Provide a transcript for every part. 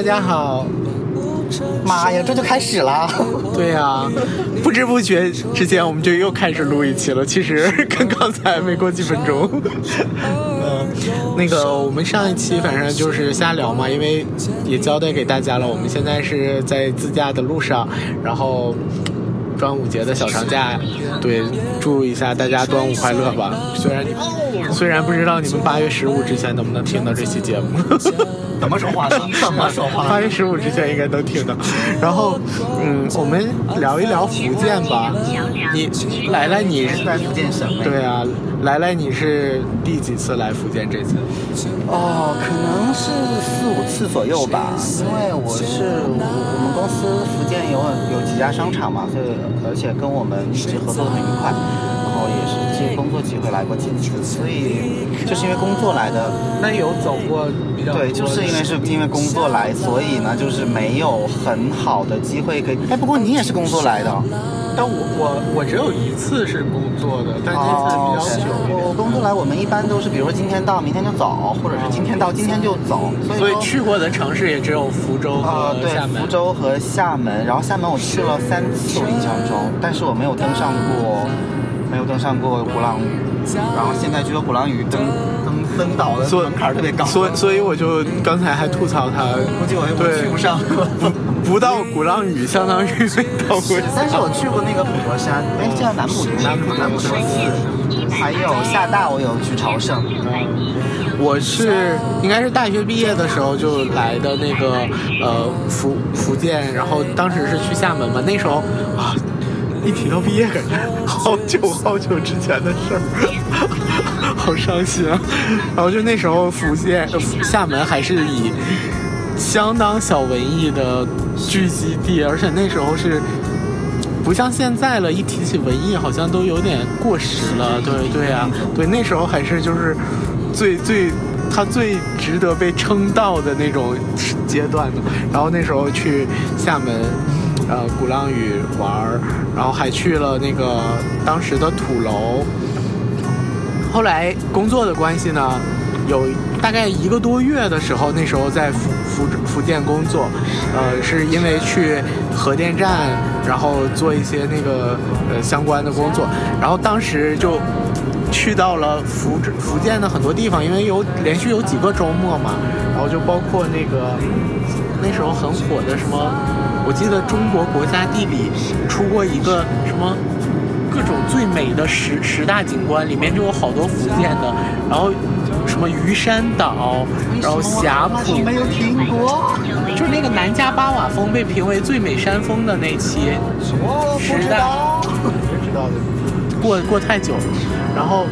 大家好。妈呀，这就开始了。对呀，不知不觉之间我们就又开始录一期了。其实跟刚才没过几分钟。嗯，那个我们上一期反正就是瞎聊嘛，因为也交代给大家了，我们现在是在自驾的路上，然后端午节的小长假，对，祝一下大家端午快乐吧。虽然你虽然不知道你们八月十五之前能不能听到这期节目。怎么说话？怎么说话？八月十五之前应该能听到。然后，嗯，我们聊一聊福建吧。你来来，你是在福建省？对啊，来来，你是第几次来福建这次？哦，可能是四五次左右吧。因为我是我们公司福建有有几家商场嘛，所以而且跟我们一直合作的很愉快。然后也是借工作机会来过几次，所以就是因为工作来的。那有走过比较？对，就是因为是因为工作来，所以呢，就是没有很好的机会可以。哎，不过你也是工作来的，但我我我只有一次是工作的，但这次比较久。我工作来，我们一般都是，比如说今天到，明天就走，或者是今天到，今天就走。所以去过的城市也只有福州和厦门。对，福州和厦门，然后厦门我去了三次，我印象中，但是我没有登上过，没有登上过鼓浪屿。然后现在据说鼓浪屿登登登岛的门槛特别高，所以所以我就刚才还吐槽他，估计我我去不上，不到鼓浪屿相当于没到过。但是我去过那个普陀山，哎，叫南普陀，南普南普陀寺，还有厦大，我有去朝圣。我是应该是大学毕业的时候就来的那个呃福福建，然后当时是去厦门嘛，那时候啊。一提到毕业，感觉好久好久之前的事儿，好伤心啊！然后就那时候福建厦门还是以相当小文艺的聚集地，而且那时候是不像现在了，一提起文艺好像都有点过时了。对对呀，对那时候还是就是最最他最值得被称道的那种阶段的。然后那时候去厦门。呃，鼓浪屿玩儿，然后还去了那个当时的土楼。后来工作的关系呢，有大概一个多月的时候，那时候在福福福建工作，呃，是因为去核电站，然后做一些那个呃相关的工作，然后当时就去到了福福建的很多地方，因为有连续有几个周末嘛，后就包括那个那时候很火的什么。我记得中国国家地理出过一个什么各种最美的十十大景观，里面就有好多福建的，然后什么鱼山岛，然后霞浦，没有听过，就是那个南迦巴瓦峰被评为最美山峰的那期，十大，知道的，过过太久了，然后。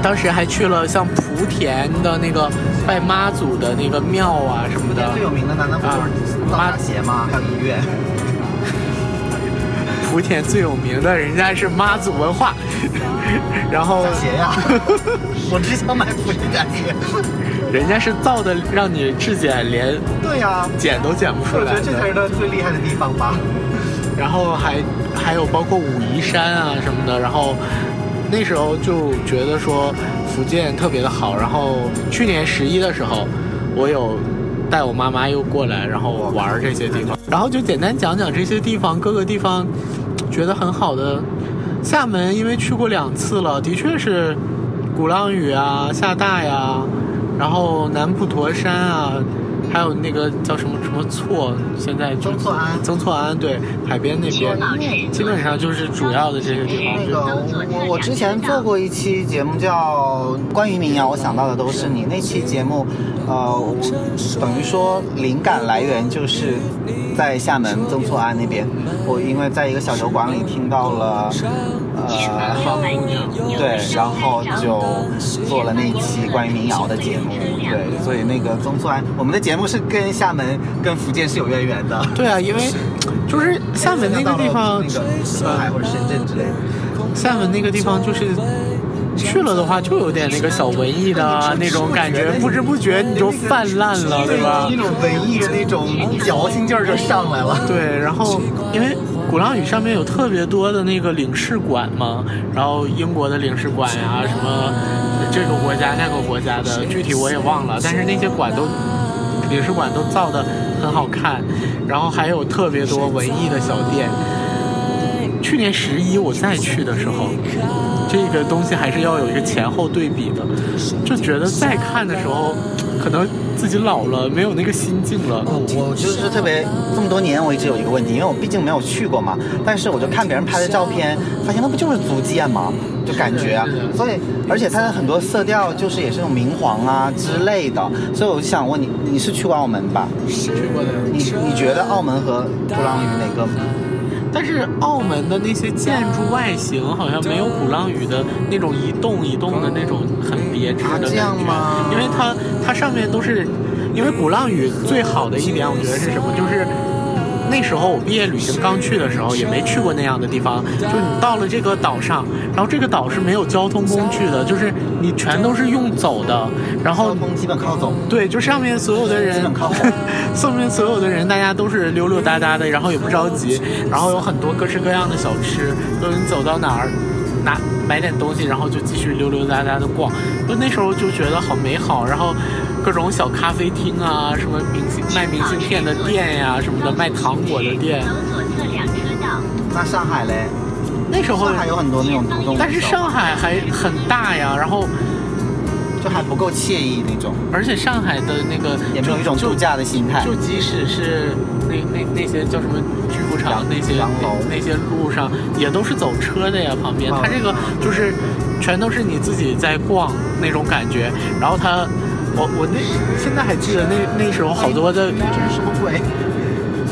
当时还去了像莆田的那个拜妈祖的那个庙啊什么的。最有名的难道不就是妈鞋吗？还有医院。莆田最有名的人家是妈祖文化，然后鞋呀，我只想买莆田鞋。人家是造的，让你质检连对呀，剪都剪不出来。我觉得这才是他最厉害的地方吧。然后还还有包括武夷山啊什么的，然后。那时候就觉得说福建特别的好，然后去年十一的时候，我有带我妈妈又过来，然后玩这些地方，然后就简单讲讲这些地方各个地方觉得很好的。厦门因为去过两次了，的确是鼓浪屿啊、厦大呀，然后南普陀山啊。还有那个叫什么什么错，现在曾厝垵，曾厝垵对，海边那边，基本上就是主要的这些地方。那个我我之前做过一期节目叫关于民谣，我想到的都是你那期节目，呃，等于说灵感来源就是在厦门曾厝垵那边，我因为在一个小酒馆里听到了。呃，对，然后就做了那期关于民谣的节目，对，所以那个曾厝垵，我们的节目是跟厦门、跟福建是有渊源的。对啊，因为就是厦门那个地方，那个上海或者深圳之类的，厦门那个地方就是去了的话，就有点那个小文艺的那种感觉，不知不觉你就泛滥了，对吧？那种文艺的那种矫情劲儿就上来了。对，然后因为。鼓浪屿上面有特别多的那个领事馆嘛，然后英国的领事馆呀，什么这个国家那个国家的，具体我也忘了，但是那些馆都领事馆都造的很好看，然后还有特别多文艺的小店。去年十一我再去的时候，这个东西还是要有一个前后对比的，就觉得再看的时候，可能自己老了，没有那个心境了。我就是特别这么多年，我一直有一个问题，因为我毕竟没有去过嘛，但是我就看别人拍的照片，发现那不就是足见吗？就感觉啊，所以而且它的很多色调就是也是那种明黄啊之类的，所以我就想问你，你是去过澳门吧？去过的。你你觉得澳门和鼓浪屿哪个？但是澳门的那些建筑外形好像没有鼓浪屿的那种一栋一栋的那种很别致的感觉，因为它它上面都是，因为鼓浪屿最好的一点我觉得是什么？就是。那时候我毕业旅行刚去的时候，也没去过那样的地方。就你到了这个岛上，然后这个岛是没有交通工具的，就是你全都是用走的。然后交通基本靠走。对，就上面所有的人，上面所有的人，大家都是溜溜达达的，然后也不着急。然后有很多各式各样的小吃，都你走到哪儿，拿买点东西，然后就继续溜溜达达的逛。就那时候就觉得好美好，然后。各种小咖啡厅啊，什么明信卖明信片的店呀，什么的卖糖果的店。那上海嘞？那时候上海有很多那种独栋，但是上海还很大呀，然后就还不够惬意那种。而且上海的那个也没有一种度假的心态。就即使是那那那些叫什么巨富场那些那些路上，也都是走车的呀。旁边它这个就是全都是你自己在逛那种感觉，然后它。我我那现在还记得那那时候好多的，这是什么鬼？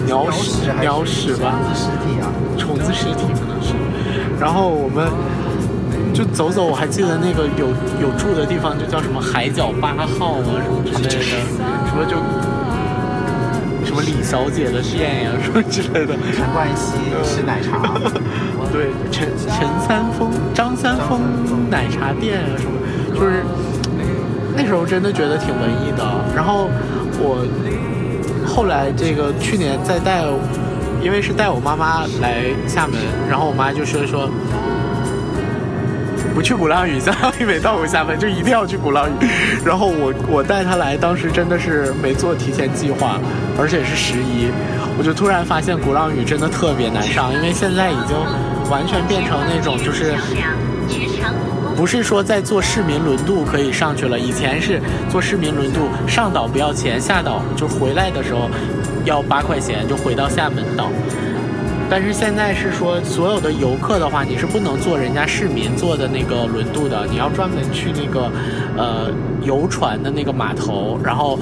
鸟屎鸟屎吧？虫子尸体啊？虫子尸体可能是。然后我们就走走，我还记得那个有有住的地方，就叫什么海角八号啊什么之类的，什么就什么李小姐的店呀什么之类的。陈冠希吃奶茶。对，陈陈三丰、张三丰奶茶店啊什么，就是。那时候真的觉得挺文艺的，然后我后来这个去年再带，因为是带我妈妈来厦门，然后我妈就说说不去鼓浪屿，相当于没到过厦门，就一定要去鼓浪屿。然后我我带他来，当时真的是没做提前计划，而且是十一，我就突然发现鼓浪屿真的特别难上，因为现在已经完全变成那种就是。不是说在坐市民轮渡可以上去了，以前是坐市民轮渡上岛不要钱，下岛就回来的时候要八块钱就回到厦门岛。但是现在是说所有的游客的话，你是不能坐人家市民坐的那个轮渡的，你要专门去那个呃游船的那个码头，然后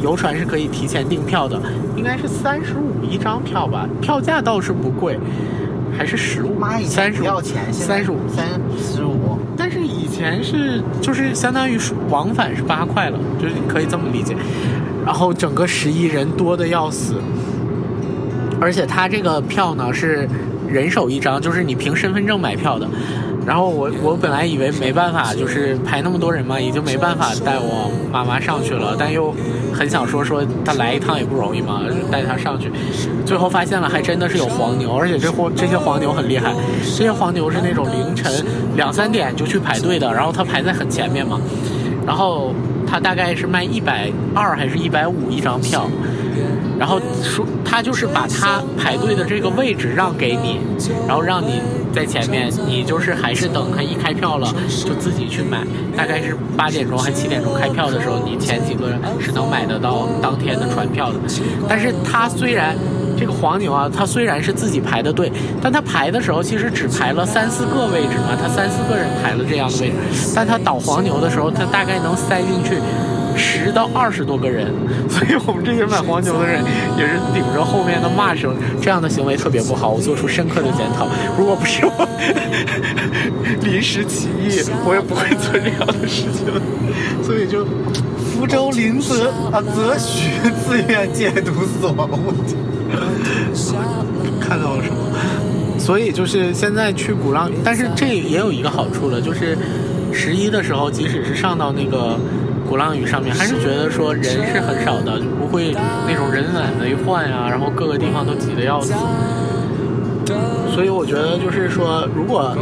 游船是可以提前订票的，应该是三十五一张票吧，票价倒是不贵，还是十五，三十五，三十五，三十五。但是以前是就是相当于是往返是八块了，就是可以这么理解。然后整个十一人多的要死，而且他这个票呢是人手一张，就是你凭身份证买票的。然后我我本来以为没办法，就是排那么多人嘛，已经没办法带我妈妈上去了，但又很想说说她来一趟也不容易嘛，带她上去。最后发现了，还真的是有黄牛，而且这货这些黄牛很厉害，这些黄牛是那种凌晨两三点就去排队的，然后他排在很前面嘛，然后他大概是卖一百二还是一百五一张票。然后说他就是把他排队的这个位置让给你，然后让你在前面，你就是还是等他一开票了就自己去买。大概是八点钟还七点钟开票的时候，你前几个是能买得到当天的船票的。但是他虽然这个黄牛啊，他虽然是自己排的队，但他排的时候其实只排了三四个位置嘛，他三四个人排了这样的位置，但他倒黄牛的时候，他大概能塞进去。十到二十多个人，所以我们这些买黄牛的人也是顶着后面的骂声，这样的行为特别不好，我做出深刻的检讨。如果不是我 临时起意，我也不会做这样的事情。所以就福州林泽啊，泽许自愿戒毒所，我天看到了什么？所以就是现在去鼓浪屿，但是这也有一个好处了，就是十一的时候，即使是上到那个。鼓浪屿上面还是觉得说人是很少的，就不会那种人满为患呀，然后各个地方都挤得要死。所以我觉得就是说，如果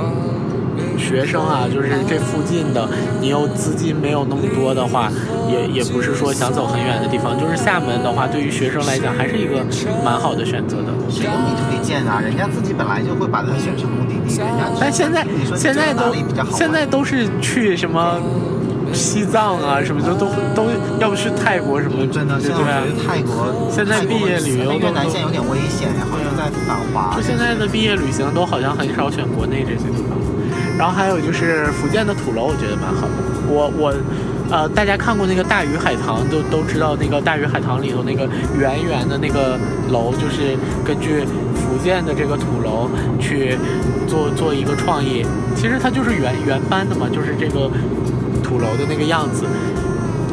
学生啊，就是这附近的，你又资金没有那么多的话，也也不是说想走很远的地方，就是厦门的话，对于学生来讲还是一个蛮好的选择的。谁给你推荐啊？人家自己本来就会把它选成目的地，人家。但现在现在都现在都是去什么？西藏啊，什么的都都要不去泰国什么？真的，现在泰国现在毕业旅游越南线有点危险，然后又在繁华。就现在的毕业旅行都好像很少选国内这些地方。然后还有就是福建的土楼，我觉得蛮好的。我我呃，大家看过那个大鱼海棠，都都知道那个大鱼海棠里头那个圆圆的那个楼，就是根据福建的这个土楼去做做一个创意。其实它就是原原班的嘛，就是这个。土楼的那个样子，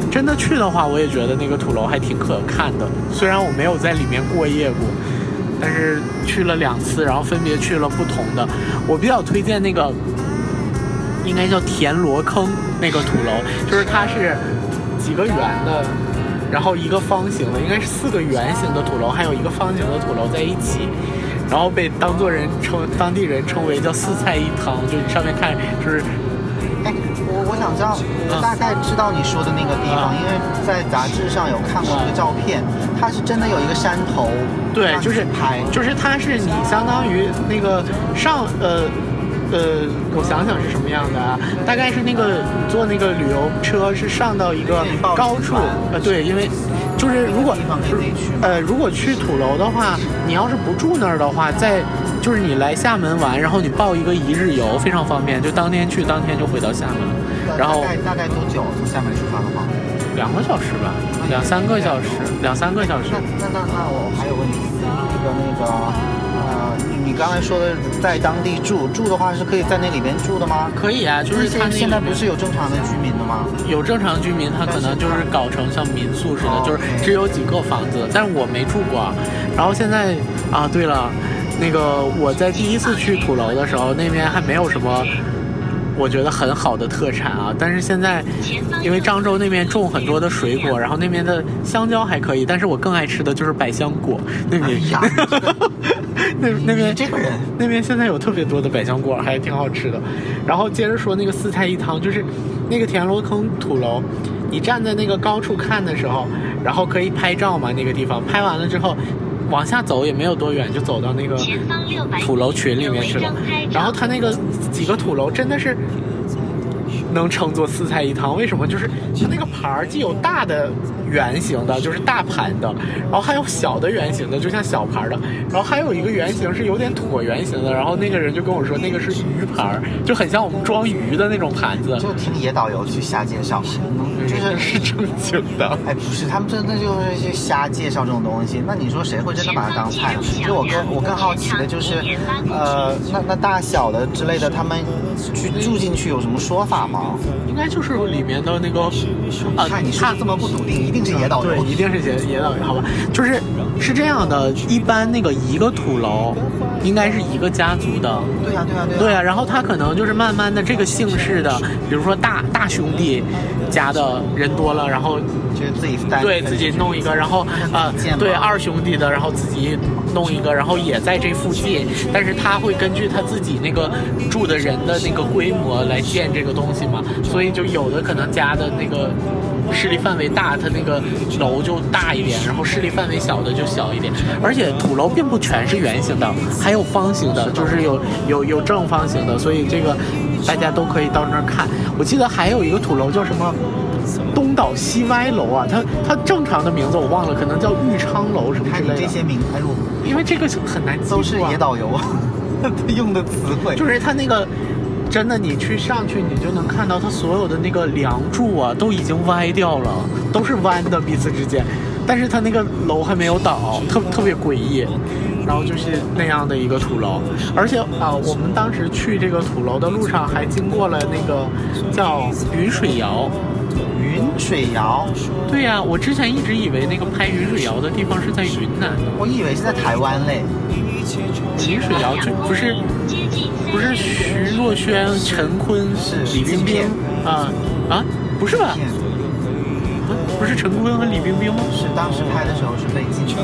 真的去的话，我也觉得那个土楼还挺可看的。虽然我没有在里面过夜过，但是去了两次，然后分别去了不同的。我比较推荐那个，应该叫田螺坑那个土楼，就是它是几个圆的，然后一个方形的，应该是四个圆形的土楼，还有一个方形的土楼在一起，然后被当作人称当地人称为叫四菜一汤，就你上面看就是。知道，大概知道你说的那个地方，因为在杂志上有看过那个照片，它是真的有一个山头，对，就是拍，就是它是你相当于那个上呃呃，我想想是什么样的啊？大概是那个坐那个旅游车是上到一个高处，呃，对，因为。就是如果呃，如果去土楼的话，你要是不住那儿的话，在就是你来厦门玩，然后你报一个一日游，非常方便，就当天去，当天就回到厦门。然后大概大概多久从厦门出发的话？两个小时吧，两三个小时，两三个小时。那那那那我还有问题，那个那个呃。你刚才说的在当地住住的话，是可以在那里面住的吗？可以啊，就是他现在不是有正常的居民的吗？有正常居民，他可能就是搞成像民宿似的，就是只有几个房子，但是我没住过。然后现在啊，对了，那个我在第一次去土楼的时候，那边还没有什么。我觉得很好的特产啊，但是现在因为漳州那边种很多的水果，然后那边的香蕉还可以，但是我更爱吃的就是百香果。那边，那那边这个人，那边现在有特别多的百香果，还挺好吃的。然后接着说那个四菜一汤，就是那个田螺坑土楼，你站在那个高处看的时候，然后可以拍照嘛，那个地方拍完了之后。往下走也没有多远，就走到那个土楼群里面去了。然后他那个几个土楼真的是。能称作四菜一汤，为什么？就是它那个盘儿既有大的圆形的，就是大盘的，然后还有小的圆形的，就像小盘的，然后还有一个圆形是有点椭圆形的。然后那个人就跟我说，那个是鱼盘儿，就很像我们装鱼的那种盘子。就听野导游去瞎介绍，就是是正经的。哎，不是，他们真的就是去瞎介绍这种东西。那你说谁会真的把它当菜？就我更我更好奇的就是，呃，那那大小的之类的，他们去住进去有什么说法吗？应该就是里面的那个啊，你看这么不笃定，一定是野导游，对，一定是野野导游，好吧？就是是这样的，一般那个一个土楼，应该是一个家族的，对呀，对呀，对呀，然后他可能就是慢慢的这个姓氏的，比如说大大兄弟家的人多了，然后就是自己对自己弄一个，然后啊，对二兄弟的，然后自己弄一个，然后也在这附近，但是他会根据他自己那个住的人的那个规模来建这个。东西嘛，所以就有的可能家的那个势力范围大，它那个楼就大一点；然后势力范围小的就小一点。而且土楼并不全是圆形的，还有方形的，就是有有有正方形的。所以这个大家都可以到那儿看。我记得还有一个土楼叫什么东倒西歪楼啊，它它正常的名字我忘了，可能叫玉昌楼什么之类的。这些名字，因为这个很难记都是野导游 用的词汇，就是它那个。真的，你去上去，你就能看到它所有的那个梁柱啊，都已经歪掉了，都是弯的彼此之间，但是它那个楼还没有倒，特特别诡异。然后就是那样的一个土楼，而且啊，我们当时去这个土楼的路上还经过了那个叫云水谣。云水谣？对呀，我之前一直以为那个拍云水谣的地方是在云南，我以为是在台湾嘞。云水谣就不是。不是徐若瑄、陈坤、李冰冰啊啊，不是吧？不是陈坤和李冰冰吗？是当时拍的时候是被禁的，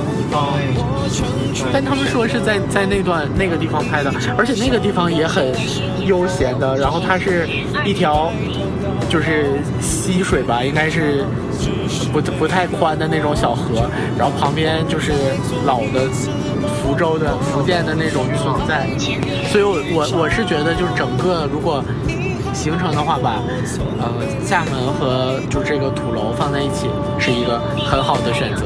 因为但他们说是在在那段那个地方拍的，而且那个地方也很悠闲的。然后它是一条就是溪水吧，应该是不不太宽的那种小河，然后旁边就是老的福州的福建的那种存在，所以我我我是觉得就是整个如果。行程的话，把呃厦门和就这个土楼放在一起，是一个很好的选择。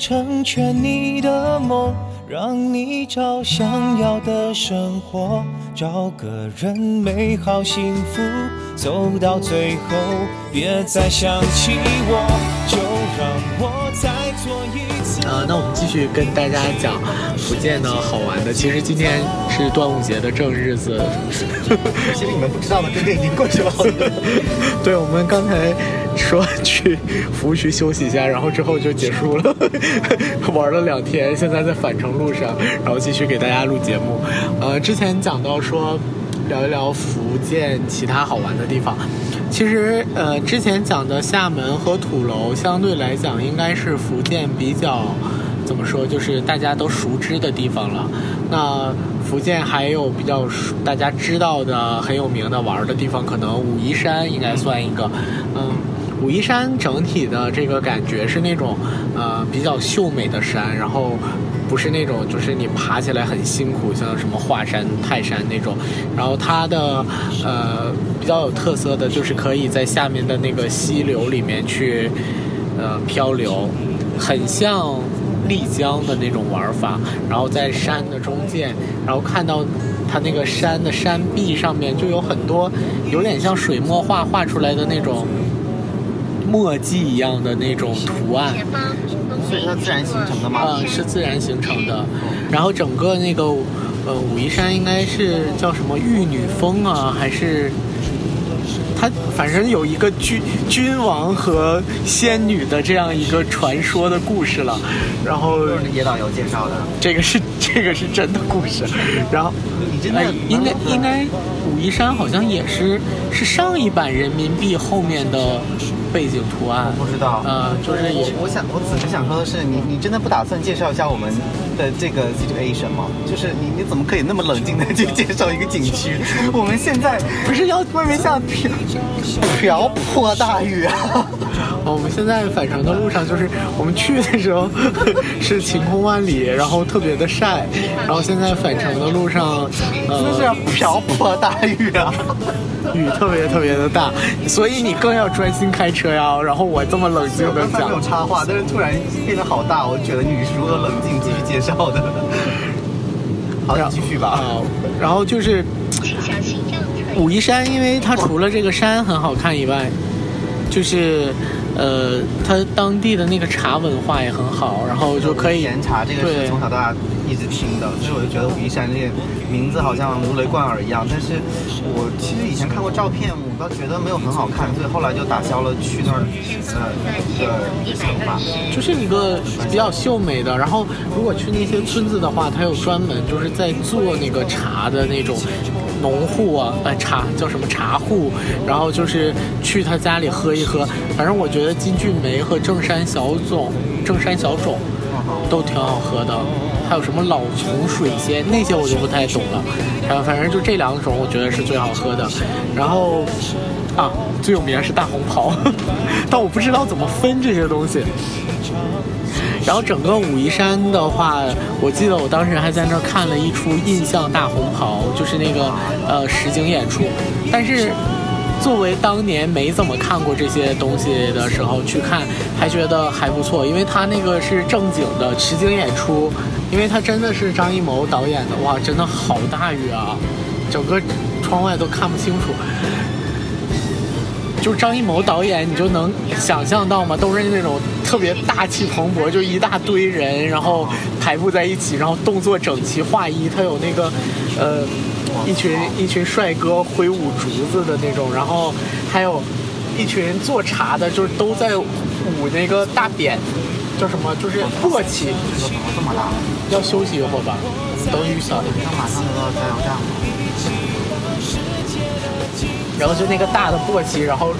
成全你的梦。让你找想要的生活，找个人美好幸福，走到最后，别再想起我，就让我再做一。呃，那我们继续跟大家讲福建的好玩的。其实今天是端午节的正日子，其实你们不知道的，真的已经过去了。对，我们刚才。说去服务区休息一下，然后之后就结束了，玩了两天，现在在返程路上，然后继续给大家录节目。呃，之前讲到说聊一聊福建其他好玩的地方，其实呃之前讲的厦门和土楼相对来讲应该是福建比较怎么说，就是大家都熟知的地方了。那福建还有比较大家知道的很有名的玩的地方，可能武夷山应该算一个，嗯。武夷山整体的这个感觉是那种，呃，比较秀美的山，然后不是那种就是你爬起来很辛苦，像什么华山、泰山那种。然后它的呃比较有特色的就是可以在下面的那个溪流里面去呃漂流，很像丽江的那种玩法。然后在山的中间，然后看到它那个山的山壁上面就有很多有点像水墨画画出来的那种。墨迹一样的那种图案，所以它自然形成的吗？嗯，是自然形成的。然后整个那个呃武夷山应该是叫什么玉女峰啊，还是它反正有一个君君王和仙女的这样一个传说的故事了。然后野导游介绍的，这个是这个是真的故事。然后你真的应该应该武夷山好像也是是上一版人民币后面的。背景图案。我不知道，呃，就是我我想我此时想说的是，你你真的不打算介绍一下我们的这个 situation 吗？就是你你怎么可以那么冷静的去介绍一个景区？我们现在不是要外面下瓢瓢泼大雨啊！我们现在返程的路上，就是我们去的时候是晴空万里，然后特别的晒，然后现在返程的路上，真的是瓢泼大雨啊！雨特别特别的大，所以你更要专心开车呀。然后我这么冷静的讲，没有插话，但是突然变得好大，我觉得你是如何冷静继续介绍的。好，继续吧。然后就是武夷山，因为它除了这个山很好看以外，就是呃，它当地的那个茶文化也很好，然后就可以岩茶，这个是从小到大。一直听的，所以我就觉得武夷山这个名字好像如雷贯耳一样。但是我其实以前看过照片，我倒觉得没有很好看，所以后来就打消了去那儿呃一个想法。就是一个比较秀美的，然后如果去那些村子的话，它有专门就是在做那个茶的那种农户啊，呃茶叫什么茶户，然后就是去他家里喝一喝。反正我觉得金骏眉和正山小种，正山小种都挺好喝的。还有什么老丛水仙那些我就不太懂了，然后反正就这两种我觉得是最好喝的，然后啊最有名是大红袍，但我不知道怎么分这些东西。然后整个武夷山的话，我记得我当时还在那儿看了一出印象大红袍，就是那个呃实景演出，但是。作为当年没怎么看过这些东西的时候去看，还觉得还不错，因为他那个是正经的实景演出，因为他真的是张艺谋导演的，哇，真的好大雨啊，整个窗外都看不清楚。就张艺谋导演，你就能想象到吗？都是那种特别大气蓬勃，就一大堆人，然后排布在一起，然后动作整齐划一，他有那个，呃。一群一群帅哥挥舞竹子的那种，然后还有一群做茶的，就是都在舞那个大扁，叫什么？就是簸箕，这个怎么这么大？要休息一会儿吧，等雨小一点。马上就到加油站了。然后就那个大的簸箕，然后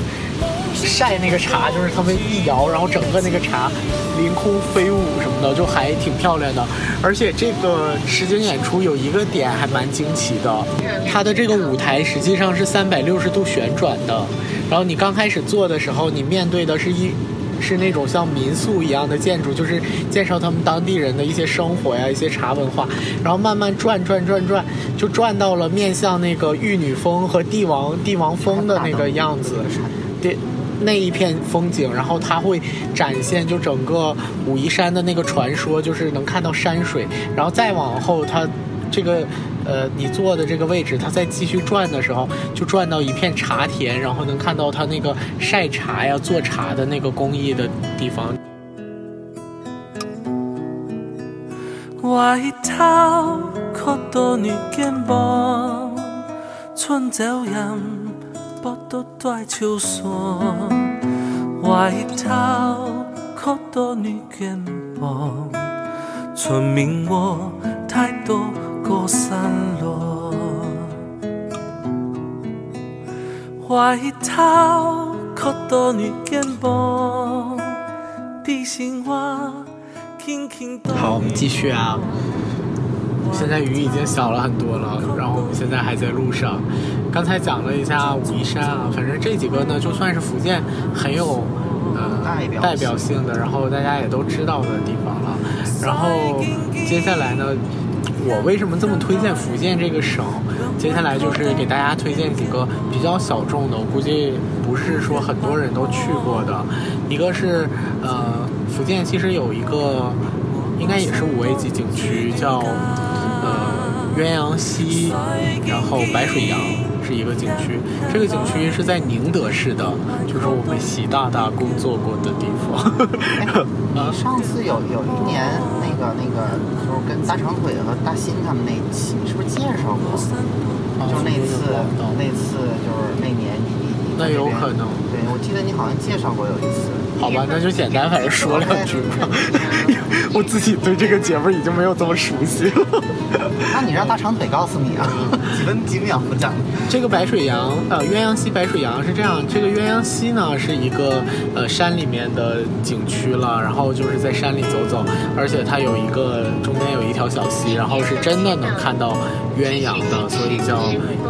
晒那个茶，就是他们一摇，然后整个那个茶凌空飞舞什么的，就还挺漂亮的。而且这个实景演出有一个点还蛮惊奇的，它的这个舞台实际上是三百六十度旋转的。然后你刚开始做的时候，你面对的是一。是那种像民宿一样的建筑，就是介绍他们当地人的一些生活呀、一些茶文化，然后慢慢转转转转，就转到了面向那个玉女峰和帝王帝王峰的那个样子，对，那一片风景，然后它会展现就整个武夷山的那个传说，就是能看到山水，然后再往后它这个。呃，你坐的这个位置，它在继续转的时候，就转到一片茶田，然后能看到它那个晒茶呀、做茶的那个工艺的地方。外头可多女肩膀，春朝阳不都在秋山。外头可多女肩膀，村民我太多。过山路，外头可多女肩膀，地心话轻轻好，我们继续啊。现在雨已经小了很多了，然后我们现在还在路上。刚才讲了一下武夷山啊，反正这几个呢，就算是福建很有呃代表性的，然后大家也都知道的地方了。然后接下来呢？我为什么这么推荐福建这个省？接下来就是给大家推荐几个比较小众的，我估计不是说很多人都去过的。一个是，呃，福建其实有一个，应该也是五 A 级景区，叫呃鸳鸯溪，然后白水洋。是一个景区，这个景区是在宁德市的，就是我们习大大工作过的地方。你上次有有一年那个那个，就是跟大长腿和大新他们那期，是不是介绍过？就那次，那次就是那年你你那有可能。对，我记得你好像介绍过有一次。好吧，那就简单，反正说两句吧。我自己对这个节目已经没有这么熟悉了。那你让大长腿告诉你啊，几分几秒不讲。这个白水洋，呃，鸳鸯溪白水洋是这样，这个鸳鸯溪呢是一个呃山里面的景区了，然后就是在山里走走，而且它有一个中间有一条小溪，然后是真的能看到鸳鸯的，所以叫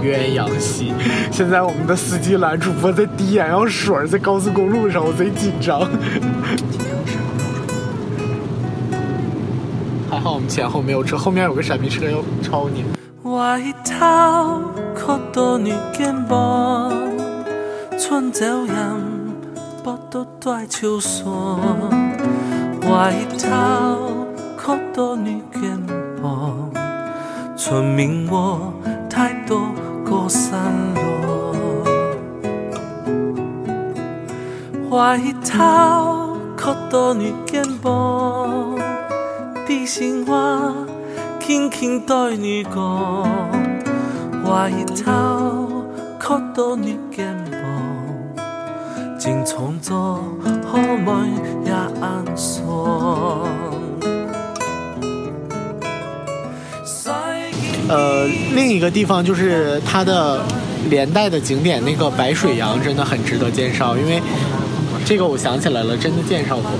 鸳鸯溪。现在我们的司机男主播在滴眼药水，在高速公路上，我贼紧张。还好我们前后没有车，后面有个闪避车要超你。外头可多女肩膀，春朝阳不都带秋山。外头可多女肩膀，村民我太多过山路。外头可多女肩膀，心话轻轻对你讲。外头可多女肩膀，真创作好梦也安爽。呃，另一个地方就是它的连带的景点，那个白水洋真的很值得介绍，因为。这个我想起来了，真的介绍过。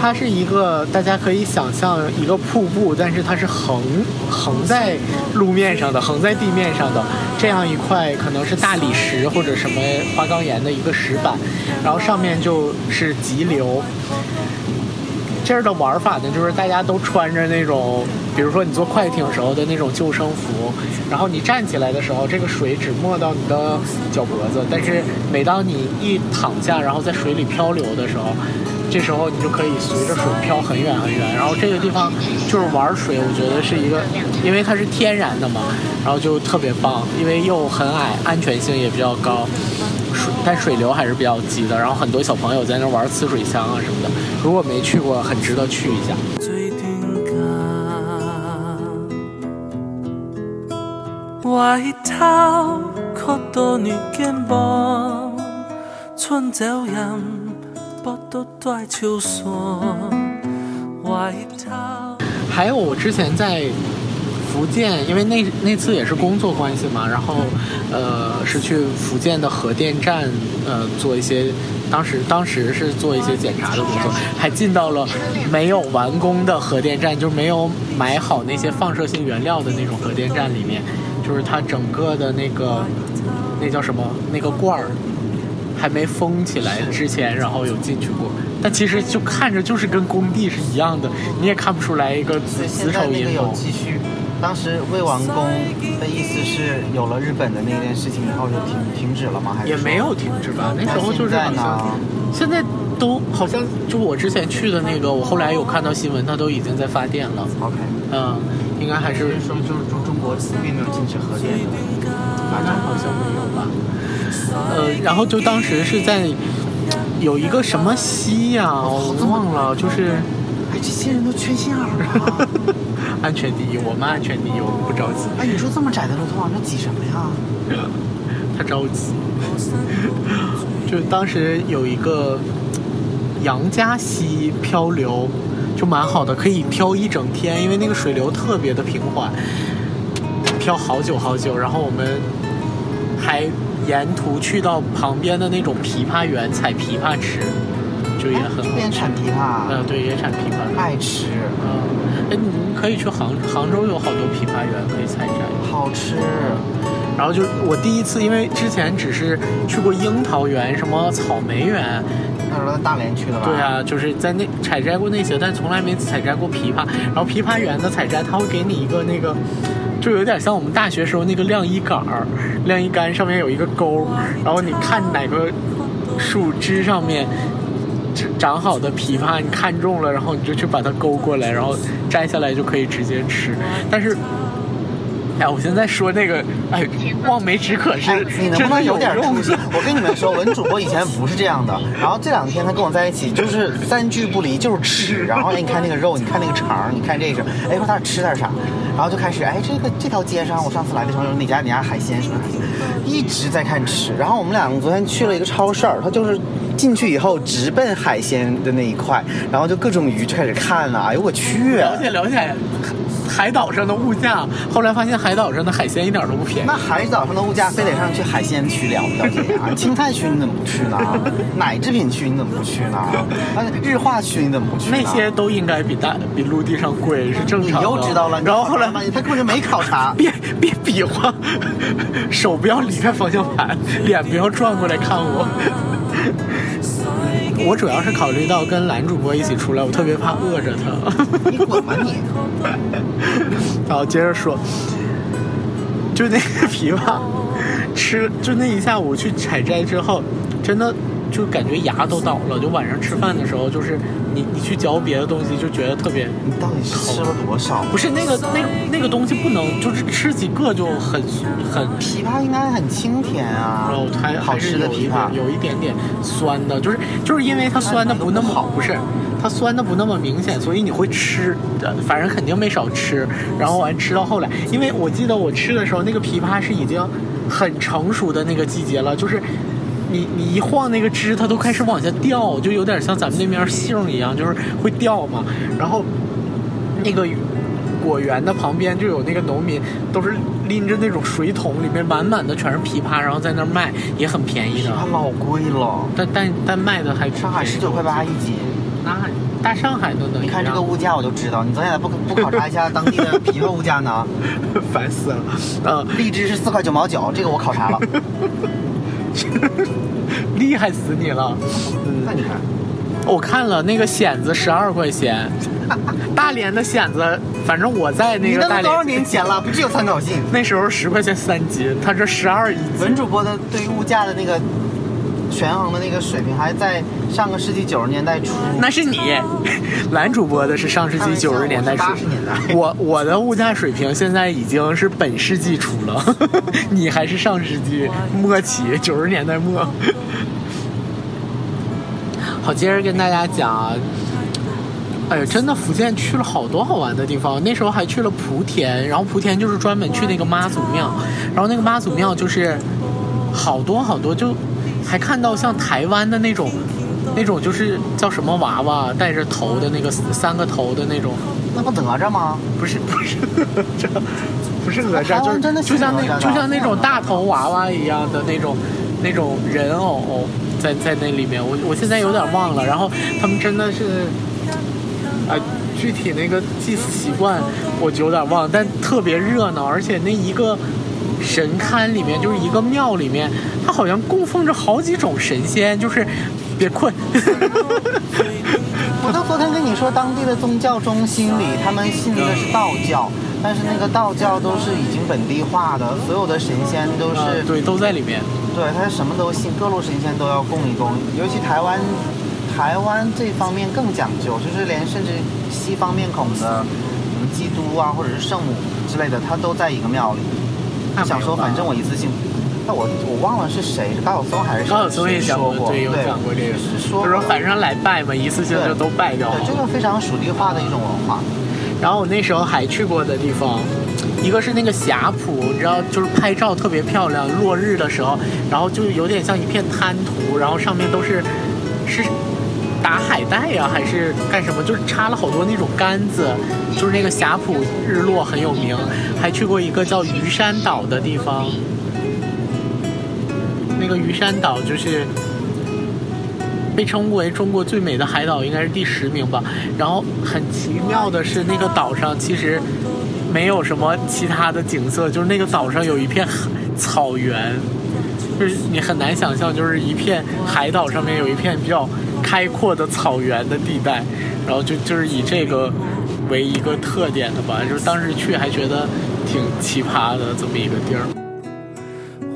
它是一个大家可以想象一个瀑布，但是它是横横在路面上的，横在地面上的这样一块，可能是大理石或者什么花岗岩的一个石板，然后上面就是急流。这儿的玩法呢，就是大家都穿着那种，比如说你坐快艇时候的那种救生服，然后你站起来的时候，这个水只没到你的脚脖子，但是每当你一躺下，然后在水里漂流的时候，这时候你就可以随着水漂很远很远。然后这个地方就是玩水，我觉得是一个，因为它是天然的嘛，然后就特别棒，因为又很矮，安全性也比较高。水但水流还是比较急的，然后很多小朋友在那玩呲水枪啊什么的。如果没去过，很值得去一下。外头可多女肩膀，春朝阳不都在秋山。花一套。还有我之前在福建，因为那那次也是工作关系嘛，然后呃是去福建的核电站呃做一些，当时当时是做一些检查的工作，还进到了没有完工的核电站，就没有买好那些放射性原料的那种核电站里面，就是它整个的那个那叫什么那个罐儿。还没封起来之前，然后有进去过，但其实就看着就是跟工地是一样的，你也看不出来一个子子丑寅现在那个有卯。继续。当时魏王宫的意思是有了日本的那件事情以后就停停止了吗？还是也没有停止吧，那时候就是那现在好像？现在都好像就我之前去的那个，我后来有看到新闻，它都已经在发电了。OK，嗯，应该还是说就是中中国并没有禁止核电的。反正好像没有吧。呃，然后就当时是在有一个什么溪呀、我忘了，就是哎，这些人都缺心眼儿啊！安全第一，我们安全第一，我们不着急。哎，你说这么窄的路通往这挤什么呀？他着急。就当时有一个杨家溪漂流，就蛮好的，可以漂一整天，因为那个水流特别的平缓，漂好久好久。然后我们还沿途去到旁边的那种枇杷园采枇杷吃，就也很这好吃。边产枇杷，嗯，对，也产枇杷。爱吃，嗯，哎，你可以去杭杭州有好多枇杷园可以采摘。好吃。然后就我第一次，因为之前只是去过樱桃园、什么草莓园，那时候在大连去的吧？对啊，就是在那采摘过那些，但从来没采摘过枇杷。然后枇杷园的采摘，他会给你一个那个，就有点像我们大学时候那个晾衣杆儿、晾衣杆上面有一个钩，然后你看哪个树枝上面。长好的枇杷，你看中了，然后你就去把它勾过来，然后摘下来就可以直接吃。但是，哎，我现在说那个，哎，望梅止渴是哎，你能不能有点出息？我跟你们说，文主播以前不是这样的，然后这两天他跟我在一起，就是三句不离，就是吃。然后哎，你看那个肉，你看那个肠，你看这个，哎，说他吃点啥，然后就开始哎，这个这条街上，我上次来的时候有哪家哪家海鲜什么海鲜，一直在看吃。然后我们两个昨天去了一个超市儿，他就是进去以后直奔海鲜的那一块，然后就各种鱼就开始看了，哎呦我去！了解了解海岛上的物价，后来发现海岛上的海鲜一点都不便宜那。海岛上的物价非得上去海鲜区了，表姐呀！青菜区你怎么不去呢？奶制品区你怎么不去呢？啊，日化区你怎么不去呢？那些都应该比大比陆地上贵，是正常的。你又知道了，然后后来发现他根本就没考察。别别比划，手不要离开方向盘，脸不要转过来看我。我主要是考虑到跟男主播一起出来，我特别怕饿着他。你滚吧你！好，接着说，就那个枇杷，吃就那一下午去采摘之后，真的就感觉牙都倒了。就晚上吃饭的时候，就是你你去嚼别的东西，就觉得特别你到底吃了多少？不是那个那那个东西不能，就是吃几个就很很。枇杷应该很清甜啊，然后还好吃的枇杷点。有一点点酸的，就是就是因为它酸的不那么好不是，它酸的不那么明显，所以你会吃，呃反正肯定没少吃。然后完吃到后来，因为我记得我吃的时候，那个枇杷是已经很成熟的那个季节了，就是你你一晃那个枝，它都开始往下掉，就有点像咱们那边杏一样，就是会掉嘛。然后那个果园的旁边就有那个农民，都是拎着那种水桶，里面满满的全是枇杷，然后在那儿卖，也很便宜的。它老贵了，但但但卖的还上海十九块八一斤。那大上海都能你看这个物价我就知道，你昨天咋不不考察一下当地的枇杷物价呢？烦死了。嗯，荔枝是四块九毛九，这个我考察了。厉害死你了。那你看，我看了那个蚬子十二块钱，大连的蚬子，反正我在那你个大那都多少连年前了，不具有参考性。那时候十块钱三斤，他这十二一斤。文主播的对于物价的那个权衡的那个水平，还在上个世纪九十年代初。那是你，男主播的是上世纪九十年代初。开玩笑我是80年代。我我的物价水平现在已经是本世纪初了，你还是上世纪末期，九十年代末。好，接着跟大家讲啊，哎呀，真的福建去了好多好玩的地方，那时候还去了莆田，然后莆田就是专门去那个妈祖庙，然后那个妈祖庙就是好多好多，就还看到像台湾的那种那种就是叫什么娃娃，带着头的那个三个头的那种，那不哪吒吗？不是 不是哪吒，不是哪吒，台就真的就像那就像那种大头娃娃一样的那种那种人偶在在那里面，我我现在有点忘了。然后他们真的是，啊、具体那个祭祀习惯我就有点忘了，但特别热闹，而且那一个神龛里面就是一个庙里面，它好像供奉着好几种神仙，就是别困。我都昨天跟你说，当地的宗教中心里，他们信的是道教，但是那个道教都是已经本地化的，所有的神仙都是、啊，对，都在里面。对，他什么都信，各路神仙都要供一供。尤其台湾，台湾这方面更讲究，就是连甚至西方面孔的，什么基督啊，或者是圣母之类的，他都在一个庙里。那想说，反正我一次性，那我我忘了是谁，是高晓松还是谁高晓松也讲过，对，有讲过这个，是说他说反正来拜嘛，一次性就都拜掉对，这个非常属地化的一种文化。然后我那时候还去过的地方，一个是那个霞浦，你知道，就是拍照特别漂亮，落日的时候，然后就有点像一片滩涂，然后上面都是是打海带呀、还是干什么，就是插了好多那种杆子，就是那个霞浦日落很有名。还去过一个叫鱼山岛的地方，那个鱼山岛就是。被称为中国最美的海岛，应该是第十名吧。然后很奇妙的是，那个岛上其实没有什么其他的景色，就是那个岛上有一片草原，就是你很难想象，就是一片海岛上面有一片比较开阔的草原的地带，然后就就是以这个为一个特点的吧。就是当时去还觉得挺奇葩的这么一个地儿。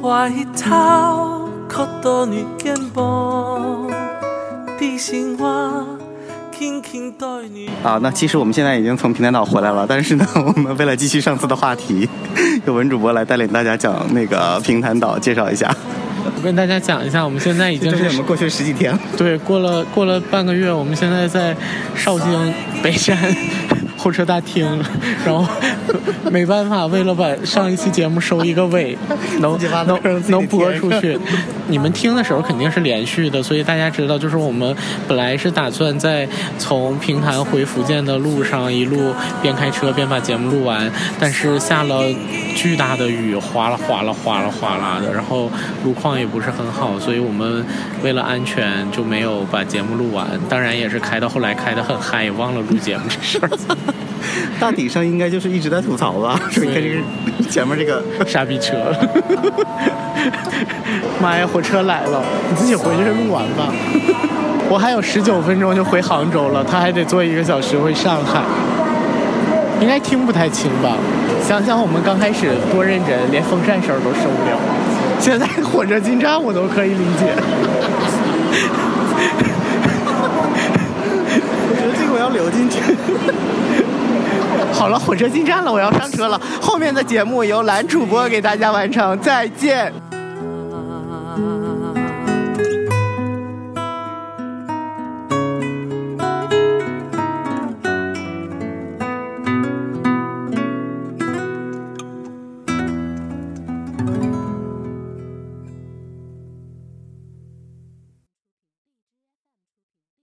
外头哭到你肩膀，地心话。啊，那其实我们现在已经从平潭岛回来了，但是呢，我们为了继续上次的话题，由文主播来带领大家讲那个平潭岛，介绍一下。我跟大家讲一下，我们现在已经是我们过去十几天了。对，过了过了半个月，我们现在在绍兴北山候车大厅，然后没办法，为了把上一期节目收一个尾，能能能播出去。你们听的时候肯定是连续的，所以大家知道，就是我们本来是打算在从平潭回福建的路上一路边开车边把节目录完，但是下了巨大的雨，哗啦哗啦哗啦哗啦的，然后路况也不是很好，所以我们为了安全就没有把节目录完。当然也是开到后来开得很嗨，也忘了录节目这事儿。大体上应该就是一直在吐槽吧，说 你看这个前面这个 傻逼车！妈呀，火车来了，你自己回去录完吧。我还有十九分钟就回杭州了，他还得坐一个小时回上海，应该听不太清吧？想想我们刚开始多认真，连风扇声都受不了，现在火车进站我都可以理解。我觉得这个我要留进去。好了，火车进站了，我要上车了。后面的节目由男主播给大家完成，再见。